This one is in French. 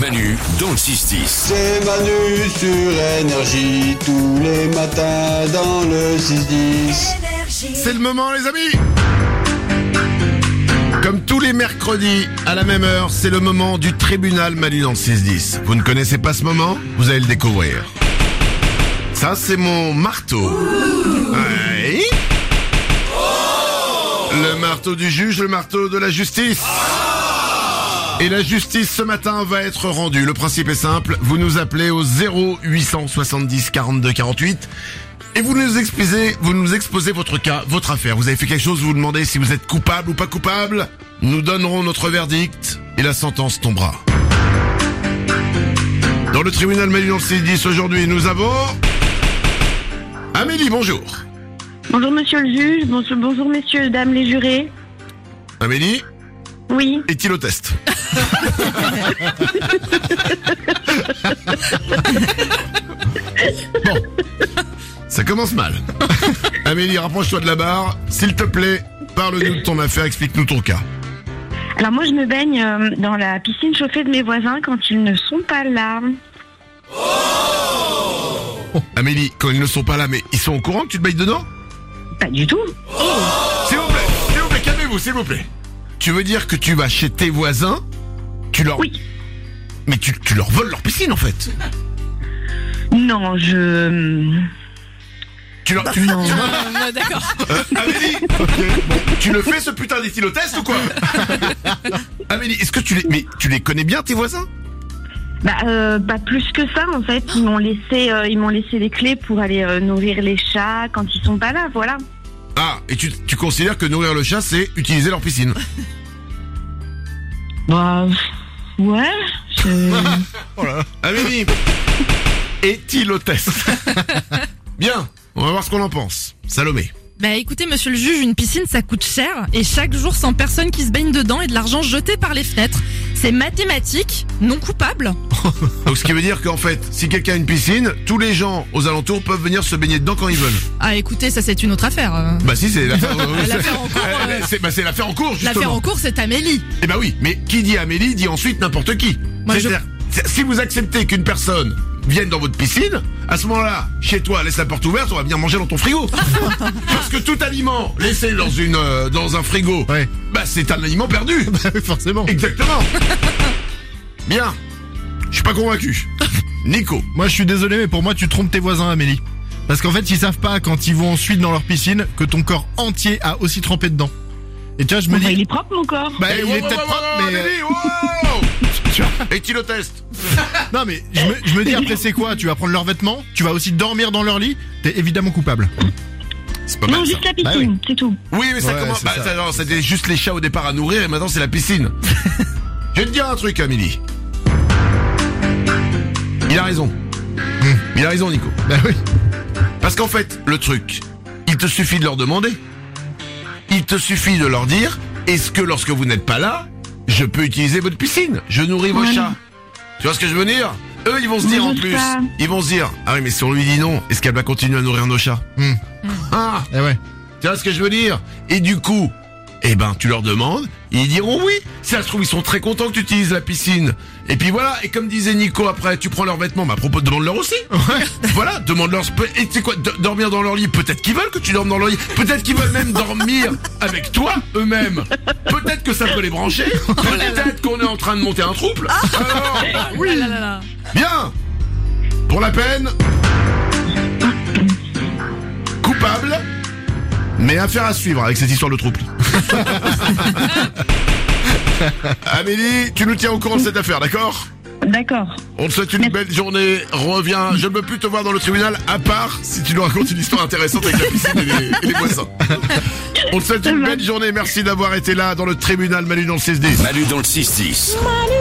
Manu dans le 6-10. C'est Manu sur énergie tous les matins dans le 6-10. C'est le moment les amis Comme tous les mercredis, à la même heure, c'est le moment du tribunal Manu dans le 6-10. Vous ne connaissez pas ce moment Vous allez le découvrir. Ça, c'est mon marteau. Ouais. Le marteau du juge, le marteau de la justice. Et la justice ce matin va être rendue. Le principe est simple, vous nous appelez au 0870 42 48 et vous nous exposez, vous nous exposez votre cas, votre affaire. Vous avez fait quelque chose, vous vous demandez si vous êtes coupable ou pas coupable. Nous donnerons notre verdict et la sentence tombera. Dans le tribunal le 610 aujourd'hui, nous avons Amélie, bonjour. Bonjour monsieur le juge, bonjour, bonjour messieurs, dames les jurés. Amélie, Oui, est-il au test? Bon, ça commence mal. Amélie, rapproche-toi de la barre. S'il te plaît, parle-nous de ton affaire, explique-nous ton cas. alors moi je me baigne euh, dans la piscine chauffée de mes voisins quand ils ne sont pas là. Amélie, quand ils ne sont pas là, mais ils sont au courant que tu te baignes dedans? Pas du tout. S'il vous plaît, s'il vous plaît, calmez-vous, s'il vous plaît. Tu veux dire que tu vas chez tes voisins, tu leur... Oui. Mais tu, tu leur voles leur piscine en fait. Non, je... Tu leur... tu- Non. D'accord. Euh, Amélie. Tu le fais ce putain d'éthylotest ou quoi Amélie, est-ce que tu les... Mais tu les connais bien tes voisins? Bah, euh, pas plus que ça en fait. Ils m'ont laissé, euh, ils m'ont laissé les clés pour aller euh, nourrir les chats quand ils sont pas là, voilà. Ah, et tu, tu considères que nourrir le chat, c'est utiliser leur piscine? Bah, ouais. je- Amélie Éthylotest Bien, on va voir ce qu'on en pense. Salomé. Bah écoutez, monsieur le juge, une piscine ça coûte cher et chaque jour 100 personnes qui se baignent dedans et de l'argent jeté par les fenêtres. C'est mathématique, non coupable. Donc ce qui veut dire qu'en fait, si quelqu'un a une piscine, tous les gens aux alentours peuvent venir se baigner dedans quand ils veulent. Ah écoutez, ça c'est une autre affaire. euh. Bah si, c'est l'affaire L'affaire en cours, Euh, euh, c'est bah, c'est l'affaire en cours, justement. L'affaire en cours c'est Amélie. Eh ben oui, mais qui dit Amélie dit ensuite n'importe qui. Moi, je- C'est-à-dire, c'est- si vous acceptez qu'une personne vienne dans votre piscine, à ce moment-là, chez toi, laisse la porte ouverte, on va venir manger dans ton frigo. Parce que tout aliment laissé dans une euh, dans un frigo, Ouais. bah c'est un aliment perdu. Forcément. Exactement. Bien. Je suis pas convaincu. Nico. Moi, je suis désolé, mais pour moi, tu trompes tes voisins, Amélie. Parce qu'en fait, ils savent pas quand ils vont ensuite dans leur piscine que ton corps entier a aussi trempé dedans. Et tu vois, je me Enfin, il dis, est propre mon corps. bah, Eh, il wow, est wow, peut-être wow, propre, wow, mais euh, Amélie, wow tu vois. Éthylotest. non, mais je me, je me dis après, c'est quoi? Tu vas prendre leurs vêtements, tu vas aussi dormir dans leur lit? T'es évidemment coupable. C'est pas mal Non, ça. juste la Bah piscine, c'est tout. Oui, mais ça Ouais, commence. c'est Bah, ça. ça, non, c'était juste les chats au départ à nourrir et maintenant c'est la piscine. Je vais te dire un truc, Amélie. Il a raison. Il a raison, Nico. Bah oui. Parce qu'en fait, le truc, il te suffit de leur demander. Il te suffit de leur dire est-ce que lorsque vous n'êtes pas là, je peux utiliser votre piscine Je nourris vos Ouais. chats. Tu vois ce que je veux dire Eux, ils vont se dire en plus. pas. Ils vont se dire ah oui, mais si on lui dit non, est-ce qu'elle va continuer à nourrir nos chats Hmm. Ah Eh ouais. tu vois ce que je veux dire Et du coup, eh ben, tu leur demandes, ils diront oui. Si ça se trouve, ils sont très contents que tu utilises la piscine. Et puis voilà, et comme disait Nico après, tu prends leurs vêtements, bah, à propos, demande-leur aussi. Voilà, demande-leur, et tu sais quoi, do- dormir dans leur lit, peut-être qu'ils veulent que tu dormes dans leur lit, peut-être qu'ils veulent même dormir avec toi, eux-mêmes. Peut-être que ça peut les brancher, peut-être qu'on est en train de monter un trouble. Alors, oui, Ah bien. Pour la peine, coupable, mais affaire à suivre avec cette histoire de trouble. Amélie, tu nous tiens au courant de cette affaire, d'accord? D'accord. On te souhaite une belle journée, reviens, je ne peux plus te voir dans le tribunal, à part si tu nous racontes une histoire intéressante avec la piscine et les, et les voisins. On te souhaite une belle journée, merci d'avoir été là dans le tribunal Manu dans le 610. Manu dans le 6-10. Manu